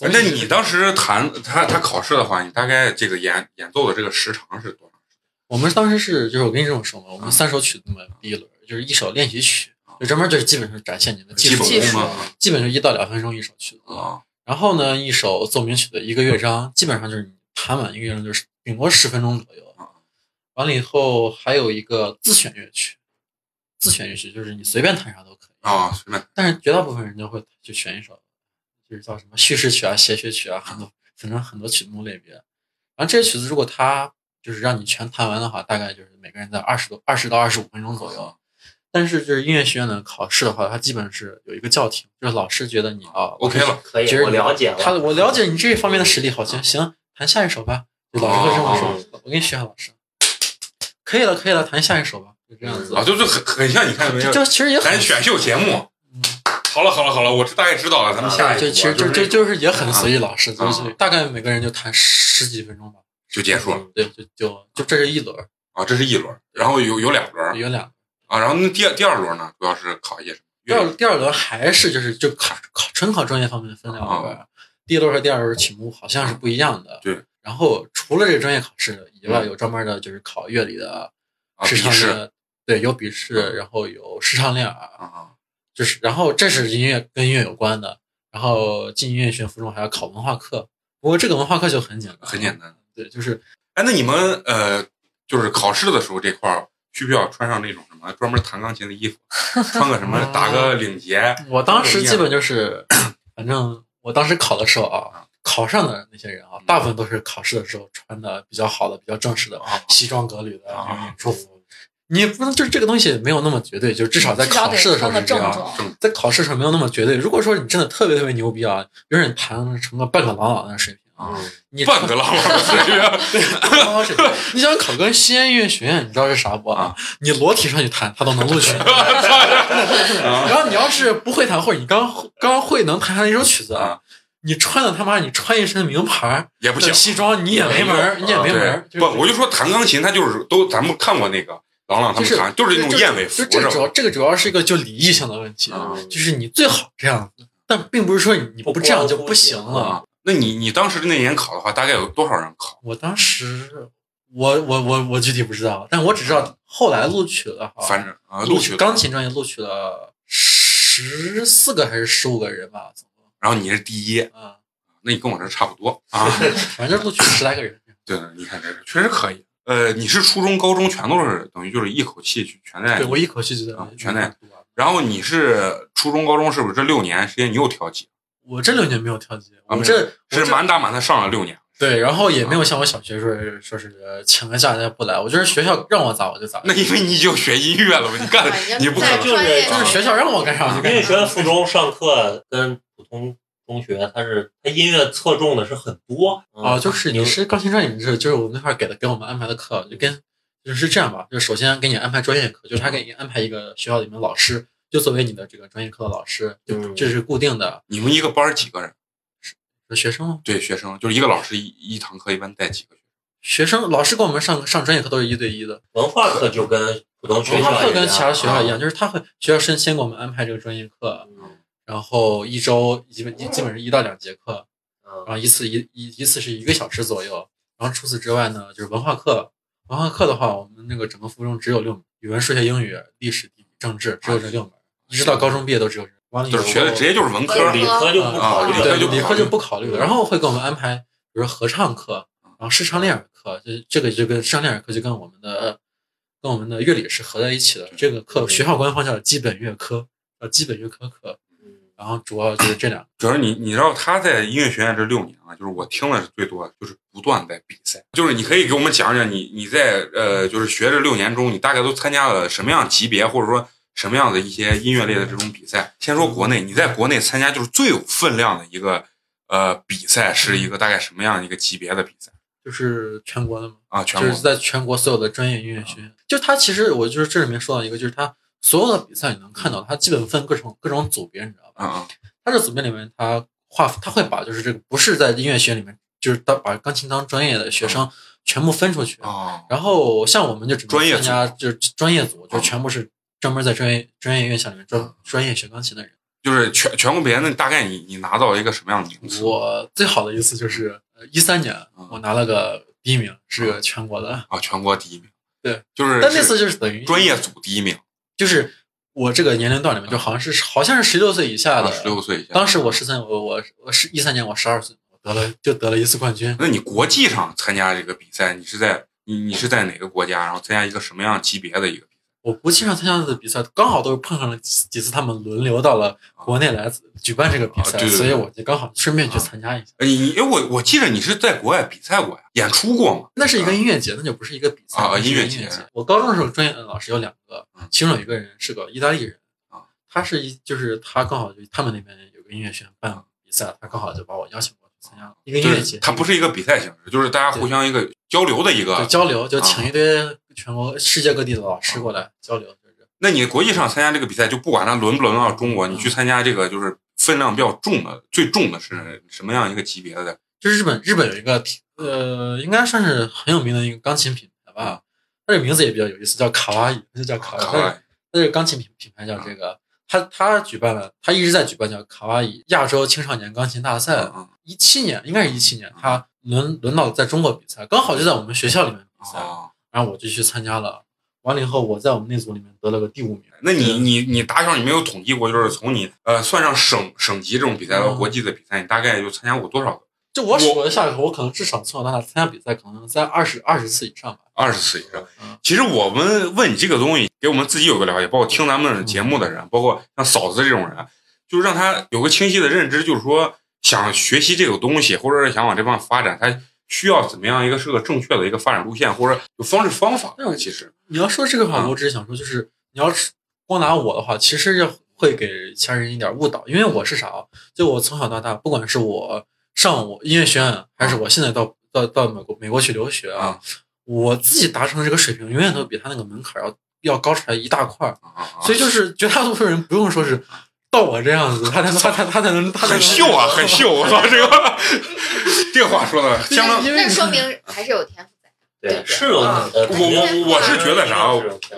那你当时弹他他考试的话，你大概这个演演奏的这个时长是多长？我们当时是，就是我跟你这么说嘛，我嗯们三首曲子嘛，第一轮就是一首练习曲，就专门就是基本上展现你的技基术本功吗？基本就一到两分钟一首曲子。啊，然后呢，一首奏鸣曲的一个乐章，基本上就是你弹完一个乐章就是顶多十分钟左右啊。完了以后还有一个自选乐曲，自选乐曲就是你随便弹啥都可以啊，随便但是绝大部分人就会就选一首，就是叫什么叙事曲啊、协谑曲啊，很多分成很多曲目类别。然后这些曲子如果他就是让你全弹完的话，大概就是每个人在二十多、二十到二十五分钟左右。但是就是音乐学院的考试的话，它基本是有一个叫停，就是老师觉得你啊 OK 了。可以其，实我了解了。他我了解你这方面的实力，好行行，弹下一首吧。就老师会这么说，哦我给你学下老师，可以了，可以了，弹下一首吧，就这样子。啊，就就很很像你看没有？就其实也很咱选秀节目嗯。好了好了好了，我这大概知道了，咱们下一步就其实就就就就是也很随意，老师就大概每个人就谈十几分钟吧，就结束了对，就就就这是一轮，啊，这是一轮，然后有有两轮有两个。啊，然后那第二第二轮呢，主要是考一些什么？第二第二轮还是就是就考考纯考专业方面的分两轮，第一轮和第二轮题目好像是不一样的。对。然后除了这个专业考试以外，嗯有专门的就是考乐理的啊，笔试练，对，有笔试，嗯然后有视唱练耳，啊就是然后这是音乐跟音乐有关的。然后进音乐学院附中还要考文化课，不过这个文化课就很简单，很简单。对，就是哎，那你们呃，就是考试的时候这块儿，需不需要穿上那种什么专门弹钢琴的衣服，穿个什么 打个领结？我当时基本就是，反正我当时考的时候啊，考上的那些人啊，大部分都是考试的时候穿的比较好的、比较正式的啊西装革履的演出服。你不能就是这个东西没有那么绝对，就至少在考试的时候是这样。在考试的时候没有那么绝对。如果说你真的特别特别牛逼啊，比如说你弹成个半个朗朗的水平啊，嗯你半个朗朗的水平，对半个郎朗水平，你想考个西安音乐学院，你知道是啥不啊？你裸体上去弹，他都能录取你。然后你要是不会弹，或者你刚刚会能弹上一首曲子啊，你穿的他妈你穿一身名牌也不行。西装，你也没门儿，你也没门儿。不，我就说弹钢琴，他就是都咱们看过那个郎朗他就是们弹，就是那种燕尾服，这个主要？这个主要是一个就礼仪性的问题，嗯就是你最好这样子，但并不是说你你不这样就不行了。啊，那你你当时那年考的话，大概有多少人考？我当时，我我我我具体不知道，但我只知道后来录取了，反正啊，录录取钢，琴专业录取了十四个还是十五个人吧，然后你是第一，啊，那你跟我这差不多啊。反正录取十来个人。对，你看这个确实可以。呃，你是初中、高中全都是等于就是一口气去全在对，我一口气就在啊全在。然后你是初中、高中是不是这六年时间你又调剂？我这六年没有跳级，啊没有我这我这是满打满算上了六年。对，然后也没有像我小学时候说是请个假人家不来，我就是学校让我咋我就咋。那因为你就学音乐了嘛，你干你不可能就是就是学校让我干啥我就音干啥。乐学院附中上课跟普通中学，他是他音乐侧重的是很多啊，就是你你是钢琴专业，你是就是我们那块儿给的给我们安排的课，就跟就是这样吧，就是首先给你安排专业课，就是他给你安排一个学校里面老师，就作为你的这个专业课的老师，就嗯这是固定的你们一个班儿几个人？是学生吗？对，学生就是一个老师一一堂课一般带几个学生？学生老师给我们上上专业课都是一对一的，文化课就跟普通学文校课跟其他学校一啊样，就是他会学校先先给我们安排这个专业课，嗯然后一周基本基本是一到两节课，然嗯后一次一一一次是一个小时左右。然后除此之外呢，就是文化课。文化课的话，我们那个整个附中只有六门，语文、数学、英语、历史、地理、政治，只有这六门，一直到高中毕业都只有这。完了以后就是学的直接就是文科理科就不考虑啊了，对，就理科就不考虑了。然后会给我们安排，比如说合唱课，然后视唱练耳课，就这个就跟视唱练耳课就跟我们的跟我们的乐理是合在一起的。这个课学校官方叫基本乐科，叫基本乐科课。嗯然后主要就是这两个。主要你你知道他在音乐学院这六年啊，就是我听的是最多的，就是不断在比赛。就是你可以给我们讲讲你你在呃就是学这六年中，你大概都参加了什么样级别，或者说什么样的一些音乐类的这种比赛。先说国内，你在国内参加就是最有分量的一个呃比赛，是一个大概什么样一个级别的比赛就是全国的嘛，啊？全国就是在全国所有的专业音乐学院，就他其实我就是这里面说到一个，就是它所有的比赛你能看到，它基本分各种各种组别，你知道吧？啊嗯它这组别里面，它划它会把就是这个不是在音乐学院里面，就是当把钢琴当专业的学生全部分出去。哦然后像我们就只能参加就是专业组，就哦全部是专门在专业专业院校里面专专业学钢琴的人。就是全全国比赛，那大概你你拿到一个什么样的名次？我最好的一次就是呃一三年嗯，我拿了个第一名，是个全国的。啊，全国第一名。对，就是但那次就是等于专业组第一名，就是我这个年龄段里面，就好像是好像是十六岁以下啊，的，十六岁以下。当时我十三，我我我是一三年，我十二岁，我得了就得了一次冠军。那你国际上参加这个比赛，你是在你你是在哪个国家？然后参加一个什么样级别的一个比赛？我国际上参加的比赛，刚好都是碰上了几几次他们轮流到了国内来举办这个比赛，啊对对对所以我就刚好顺便去参加一下。哎，你哎，我我记得你是在国外比赛过呀，演出过吗？那是一个音乐节，那就不是一个比赛啊音乐节。我高中的时候，专业的老师有两个嗯，其中有一个人是个意大利人啊，他是一就是他刚好就他们那边有个音乐学院办比赛，他刚好就把我邀请过去参加一个音乐节。它不是一个比赛形式，就是大家互相一个交流的一就个。交流，就啊请一堆全国世界各地的老师过来交流，就是那你国际上参加这个比赛，就不管它轮不轮到中国，嗯你去参加这个就是分量比较重的，最重的是什么样一个级别的？就是日本日本有一个呃，应该算是很有名的一个钢琴品牌吧，它这名字也比较有意思，叫卡哇伊，它就叫卡哇伊。它这个钢琴品品牌叫这个，它它举办了，它一直在举办叫卡哇伊亚洲青少年钢琴大赛。嗯一七年应该是一七年，它轮轮到在中国比赛，刚好就在我们学校里面比赛，啊，然后我就去参加了。完了以后，我在我们那组里面得了个第五名。那你你你打小你没有统计过，就是从你呃算上省省级这种比赛到嗯国际的比赛，你大概就参加过多少个？就我数了下来，我可能至少从小到大参加比赛，可能在二十二十次以上吧。二十次以上嗯。其实我们问你这个东西，给我们自己有个了解，包括听咱们节目的人，包括像嫂子这种人，就是让他有个清晰的认知，就是说，想学习这个东西，或者是想往这方面发展，他需要怎么样一个是个正确的一个发展路线，或者有方式方法。嗯其实你要说这个话，嗯我只是想说，就是你要是光拿我的话，其实要会给其他人一点误导，因为我是啥啊？就我从小到大，不管是我上我音乐学院，还是我现在到到到美国美国去留学啊，啊我自己达成的这个水平，永远都比他那个门槛要要高出来一大块儿。啊啊，所以就是绝大多数人不用说是到我这样子，他才能他他他才能他很秀啊，很秀！我操，这个这个话说的相当。那说明还是有天赋在。对，是有呃，我我我是觉得啥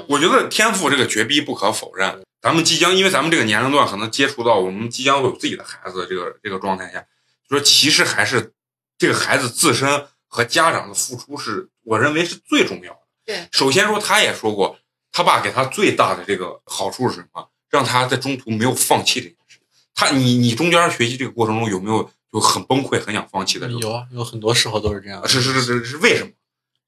我觉得天赋这个绝逼不可否认。咱们即将，因为咱们这个年龄段可能接触到我们即将会有自己的孩子这个这个状态下，说其实还是这个孩子自身和家长的付出是我认为是最重要的。对，首先说他也说过，他爸给他最大的这个好处是什么？让他在中途没有放弃这件事情。他你你中间学习这个过程中有没有就很崩溃、很想放弃的时候？有啊，有很多时候都是这样。是是是是是为什么？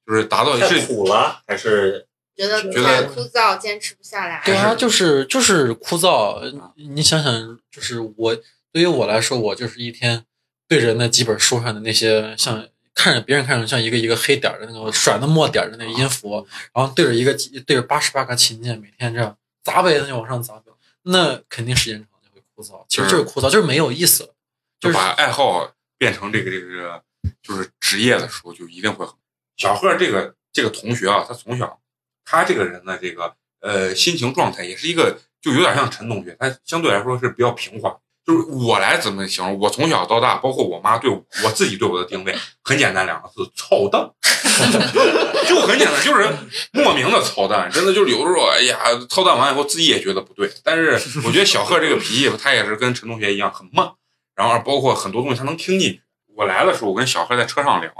就是达到太是苦了，还是觉得觉得太枯燥，坚持不下来。对啊，就是就是枯燥。你想想，就是我对于我来说，我就是一天对着那几本书上的那些像看着别人看着像一个一个黑点儿的那个甩的墨点儿的那个音符，然后对着一个对着八十八个琴键，每天这样砸呗，那就往上砸呗，那肯定时间长就会枯燥。其实就是枯燥，就是没有意思了。就是就把爱好变成这个这个这个就是职业的时候，就一定会很。小贺这个这个同学啊，他从小他这个人的这个呃心情状态也是一个，就有点像陈同学，他相对来说是比较平缓。就是我来怎么形容？我从小到大，包括我妈对我我自己对我的定位，很简单两个字：操蛋。就很简单，就是莫名的操蛋，真的就是有的时候，哎呀，操蛋完以后自己也觉得不对。但是我觉得小贺这个脾气，他也是跟陈同学一样很慢，然后包括很多东西他能听进去。我来的时候，我跟小贺在车上聊，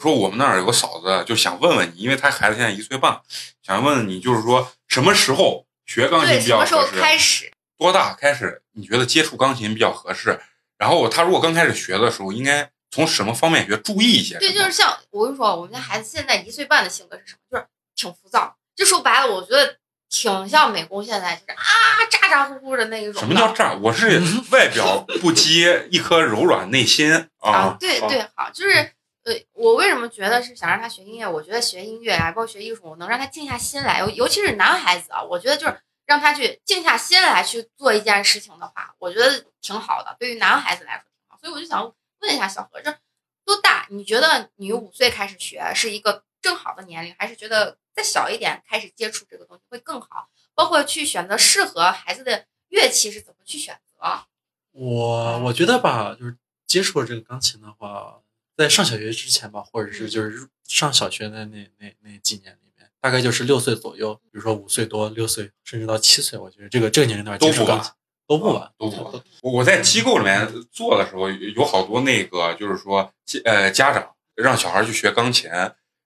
说我们那儿有个嫂子，就想问问你，因为他孩子现在一岁半，想问问你，就是说什么时候学钢琴，比较什么时候合适？开始？多大开始你觉得接触钢琴比较合适？然后他如果刚开始学的时候，应该从什么方面学？注意一些什么？对，就是像我跟你说，我们家孩子现在一岁半的性格是什么？就是挺浮躁。就说白了，我觉得挺像美工现在就是啊咋咋呼呼的那一种。什么叫咋？我是外表不羁，一颗柔软内心啊啊！？对对，好，就是呃，我为什么觉得是想让他学音乐？我觉得学音乐啊，包括学艺术，我能让他静下心来，尤尤其是男孩子啊，我觉得就是让他去静下心来去做一件事情的话，我觉得挺好的，对于男孩子来说挺好。所以我就想问一下小何，这多大？你觉得你五岁开始学是一个正好的年龄，还是觉得再小一点开始接触这个东西会更好？包括去选择适合孩子的乐器是怎么去选择？我我觉得吧，就是接触这个钢琴的话，在上小学之前吧，或者是就是上小学的那那那几年大概就是六岁左右，比如说五岁多、六岁，甚至到七岁，我觉得这个这个年龄段都不晚都不晚，都不晚。我我在机构里面做的时候，有好多那个就是说，呃，家长让小孩去学钢琴，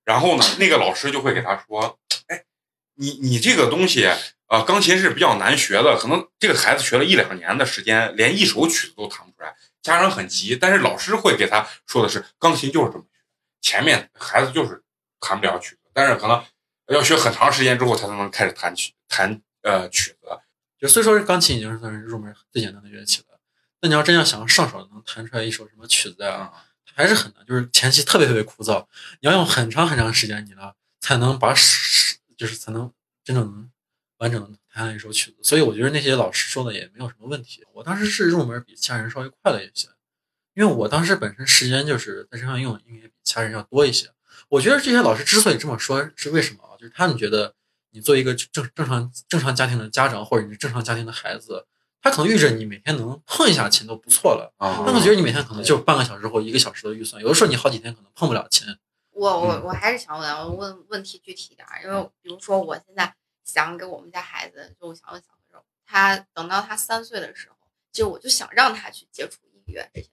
然后呢，那个老师就会给他说，哎，你你这个东西啊、呃钢琴是比较难学的，可能这个孩子学了一两年的时间，连一首曲子都弹不出来，家长很急，但是老师会给他说的是，钢琴就是这么学，前面孩子就是弹不了曲子，但是可能要学很长时间之后才能开始弹曲弹呃曲子。就虽说钢琴已经是算是入门最简单的乐器了，那你要真要想上手能弹出来一首什么曲子呀、啊，还是很难，就是前期特别特别枯燥，你要用很长很长时间，你呢才能把是就是才能真正能完整的弹下一首曲子。所以我觉得那些老师说的也没有什么问题。我当时是入门比其他人稍微快了一些，因为我当时本身时间就是在身上用，应该比其他人要多一些。我觉得这些老师之所以这么说，是为什么啊？就是他们觉得你作为一个正正常正常家庭的家长，或者你是正常家庭的孩子，他可能预着你每天能碰一下琴都不错了。啊他们觉得你每天可能就半个小时或一个小时的预算，有的时候你好几天可能碰不了琴。我我嗯我还是想问，我问问题具体一点儿，因为比如说我现在想给我们家孩子，就我想问小朋友，他等到他三岁的时候，就我就想让他去接触音乐这些。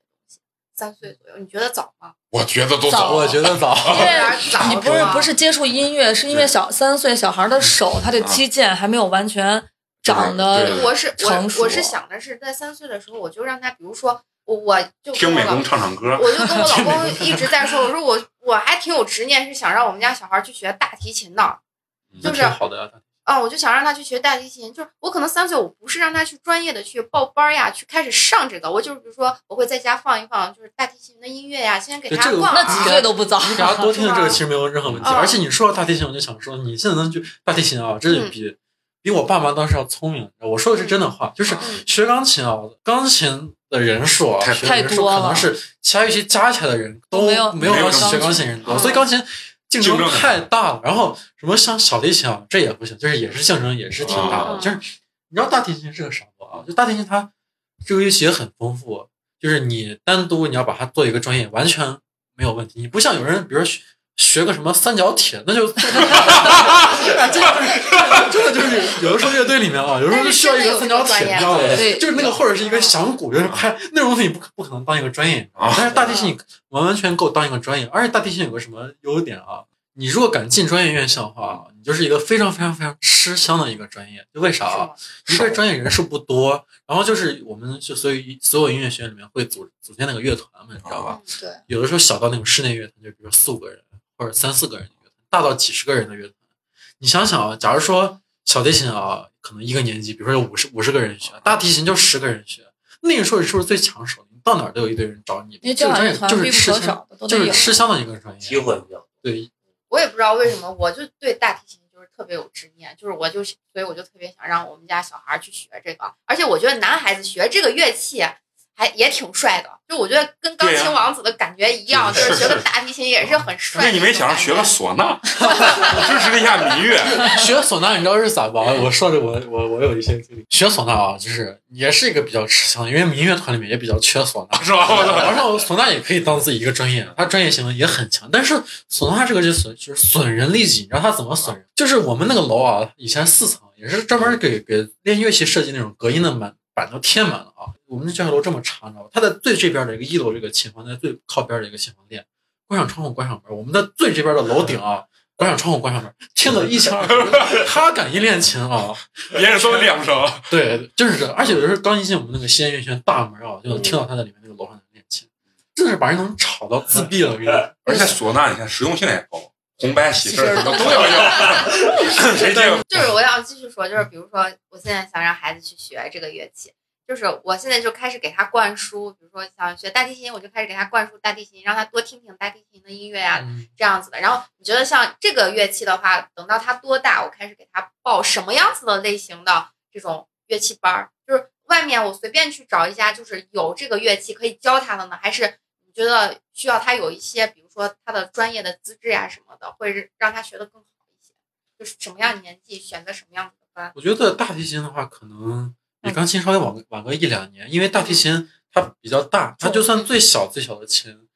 三岁左右，你觉得早吗？我觉得都早早，我觉得早。因为，你不是不是接触音乐，是因为小三岁小孩的手，他的肌腱还没有完全长对得我是我我是想的是在三岁的时候，我就让他，比如说我我就听美工跟我老唱唱歌，我就跟我老 公一直在说，我说我我还挺有执念，是想让我们家小孩去学大提琴的。就是好的呀。啊，我就想让他去学大提琴，就是我可能三岁，我不是让他去专业的去报班儿呀，去开始上这个，我就是比如说我会在家放一放，就是大提琴的音乐呀，先给对这个那几耳岁都不早。你给大家多听听这个其实没有任何问题。嗯而且你说到大提琴，我就想说，你现在能去大提琴啊，这就比、比我爸妈当时要聪明。我说的是真的话，就是嗯学钢琴啊，钢琴的人数啊，太学的人数太多了可能是其他乐器加起来的人都没有没有钢琴学钢琴人多，嗯所以钢琴竞争太大了。然后什么像小提琴啊，这也不行，就是也是竞争也是挺大的。嗯就是你知道大提琴是个啥不啊？就大提琴它这个乐器也很丰富，就是你单独你要把它做一个专业，完全没有问题。你不像有人，比如说学学个什么三角铁，那就哎这个真的就是有的时候乐队里面啊，有时候就需要一个三角铁，你知道吗？对就是那个或者是一个响鼓，就是拍那种东西，你不可不可能当一个专业，但是大提琴你完完全够当一个专业，而且大提琴有个什么优点啊？你如果敢进专业院校的话，你就是一个非常非常非常吃香的一个专业。就为啥啊？一个专业人数不多，然后就是我们就所以所有音乐学院里面会组组建那个乐团嘛，你知道吧？嗯，对，有的时候小到那种室内乐团，就比如四五个人或者三四个人的乐团，大到几十个人的乐团。你想想啊，假如说小提琴啊，可能一个年级，比如说有五十五十个人学，大提琴就十个人学，那个时候你是不是最抢手的？你到哪儿都有一堆人找你。因为这个专业就是吃香，可少的，就是。吃香的一个专业。机会比较多。对，我也不知道为什么，我就对大提琴就是特别有执念，就是我就所以我就特别想让我们家小孩儿去学这个，而且我觉得男孩子学这个乐器还也挺帅的，就我觉得跟钢琴王子的感觉一样，是就是学个大提琴也是很帅那。你没想着学个唢呐，支持一下民乐？学唢呐，你知道是咋吧？我说着我我我有一些经历。学唢呐啊，就是也是一个比较吃香的，因为民乐团里面也比较缺唢呐。是吧？然后唢呐也可以当自己一个专业，它专业性也很强。但是唢呐这个就损就是损人利己，你知道它怎么损人？就是我们那个楼啊，以前四层也是专门给给练乐器设计那种隔音的门板都贴满了啊。我们的教学楼这么长，你知道吧？它在最这边的一个一楼这个琴房，在最靠边的一个琴房练，关上窗户，关上门。我们在最这边的楼顶啊。关上窗户，关上门，听得一清二楚。他敢一练琴啊，别人说练不成。对，就是这。而且有的时候刚一进我们那个西安乐学院大门啊，就能听到他在里面那个楼上在练琴，真的是把人能吵到自闭了。我跟你说，而且唢呐，你看实用性也高，红白喜事儿什么都要要。谁听？就是我要继续说，就是比如说，我现在想让孩子去学这个乐器，就是我现在就开始给他灌输，比如说想学大提琴，我就开始给他灌输大提琴，让他多听听大提琴的音乐啊，嗯这样子的。然后你觉得像这个乐器的话，等到他多大，我开始给他报什么样子的类型的这种乐器班儿？就是外面我随便去找一家，就是有这个乐器可以教他的呢，还是你觉得需要他有一些，比如说他的专业的资质呀、什么的，会让他学得更好一些？就是什么样年纪选择什么样子的班？我觉得大提琴的话，可能比钢琴稍微晚个晚个一两年，因为大提琴它比较大，它就算最小最小的琴，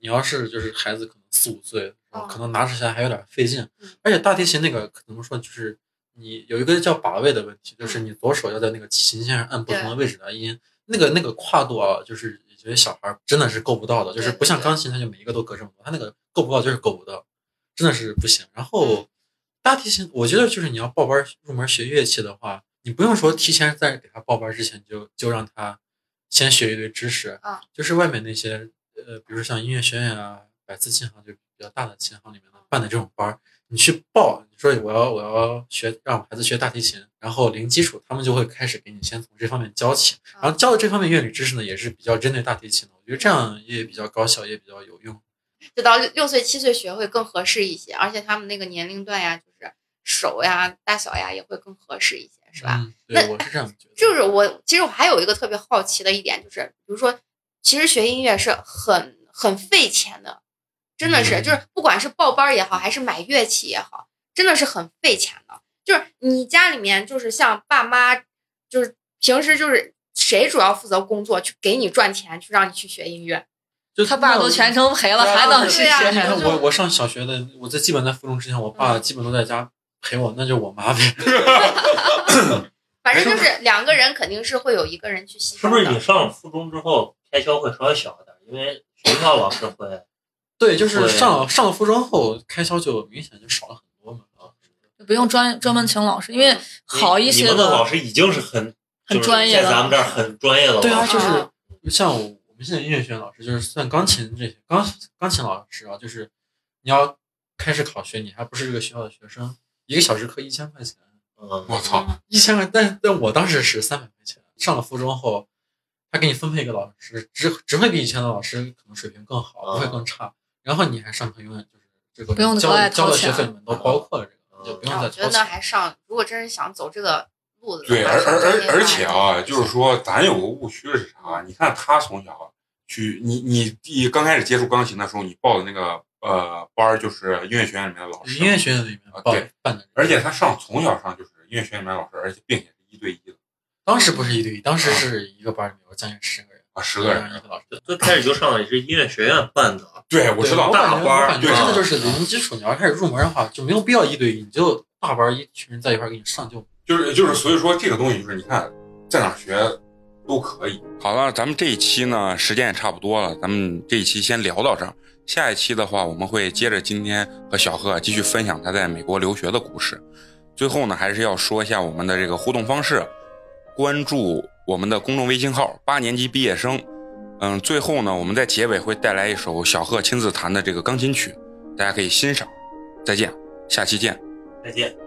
你要是就是孩子可能四五岁，哦。可能拿起来还有点费劲嗯。而且大提琴那个可能说就是你有一个叫把位的问题，就是你左手要在那个琴键上按不同的位置来音，那个那个跨度啊，就是有些小孩儿真的是够不到的，就是不像钢琴，它就每一个都隔这么多，它那个够不到就是够不到，真的是不行。然后大提琴，我觉得就是你要报班入门学乐器的话，你不用说提前在给他报班之前就就让他先学一堆知识，啊就是外面那些呃，比如像音乐学院啊、百思琴行就比较大的琴行里面的办的这种班儿，你去报，你说我要我要学让我孩子学大提琴，然后零基础，他们就会开始给你先从这方面教起，然后教的这方面乐理知识呢，也是比较针对大提琴的，我觉得这样也比较高效，也比较有用。就到六六岁七岁学会更合适一些，而且他们那个年龄段呀，就是手呀、大小呀也会更合适一些，是吧？嗯，对，那我是这样觉得。就是我其实我还有一个特别好奇的一点，就是比如说，其实学音乐是很很费钱的，真的是，嗯就是不管是报班也好，还是买乐器也好，真的是很费钱的。就是你家里面就是像爸妈，就是平时就是谁主要负责工作，去给你赚钱，去让你去学音乐。就他爸都全程陪了，还能去对呀学对呀就你看我我上小学的，我在基本在附中之前，我爸基本都在家陪我，那就我妈呗。反正就是两个人肯定是会有一个人去牺牲。是不是你上了附中之后开销会稍微小一点？因为学校老师会，对，就是上上了附中后，开销就明显就少了很多嘛。啊，不用专专门请老师，因为好一你些们的老师已经是很很专业的在咱们这儿很专业的。对啊，就是啊像我们现在音乐学院老师，就是算钢琴这些钢钢琴老师啊，就是你要开始考学，你还不是这个学校的学生，一个小时课一千块钱，嗯，我操！一千块，但但我当时是三百块钱。上了附中后，他给你分配一个老师，只只会比以前的老师可能水平更好，不会更差。然后你还上课，永远就是这个不用交交的学费里面都包括了这个，你就不用再掏钱。觉得还上，如果真是想走这个路子的话，对，而而而而且啊，就是说，咱有个误区是啥？你看他从小去，你你第刚开始接触钢琴的时候，你报的那个呃班儿就是音乐学院里面的老师，音乐学院里面报啊对办的，而且他上从小上就是音乐学院里面的老师，而且并且是一对一的当时不是一对一，当时是一个班里面有将近十个人，啊，十个人。一个老师。最开始就上的也是音乐学院办的，对，我知道大班儿我感觉对真的就是零基础，你要开始入门的话，就没有必要一对一，你就大班一群人在一块儿给你上就。就是就是，所以说这个东西就是你看在哪学都可以。好了，咱们这一期呢时间也差不多了，咱们这一期先聊到这儿。下一期的话，我们会接着今天和小贺继续分享他在美国留学的故事。最后呢，还是要说一下我们的这个互动方式，关注我们的公众微信号“八年级毕业生”。嗯，最后呢，我们在结尾会带来一首小贺亲自弹的这个钢琴曲，大家可以欣赏。再见，下期见。再见。「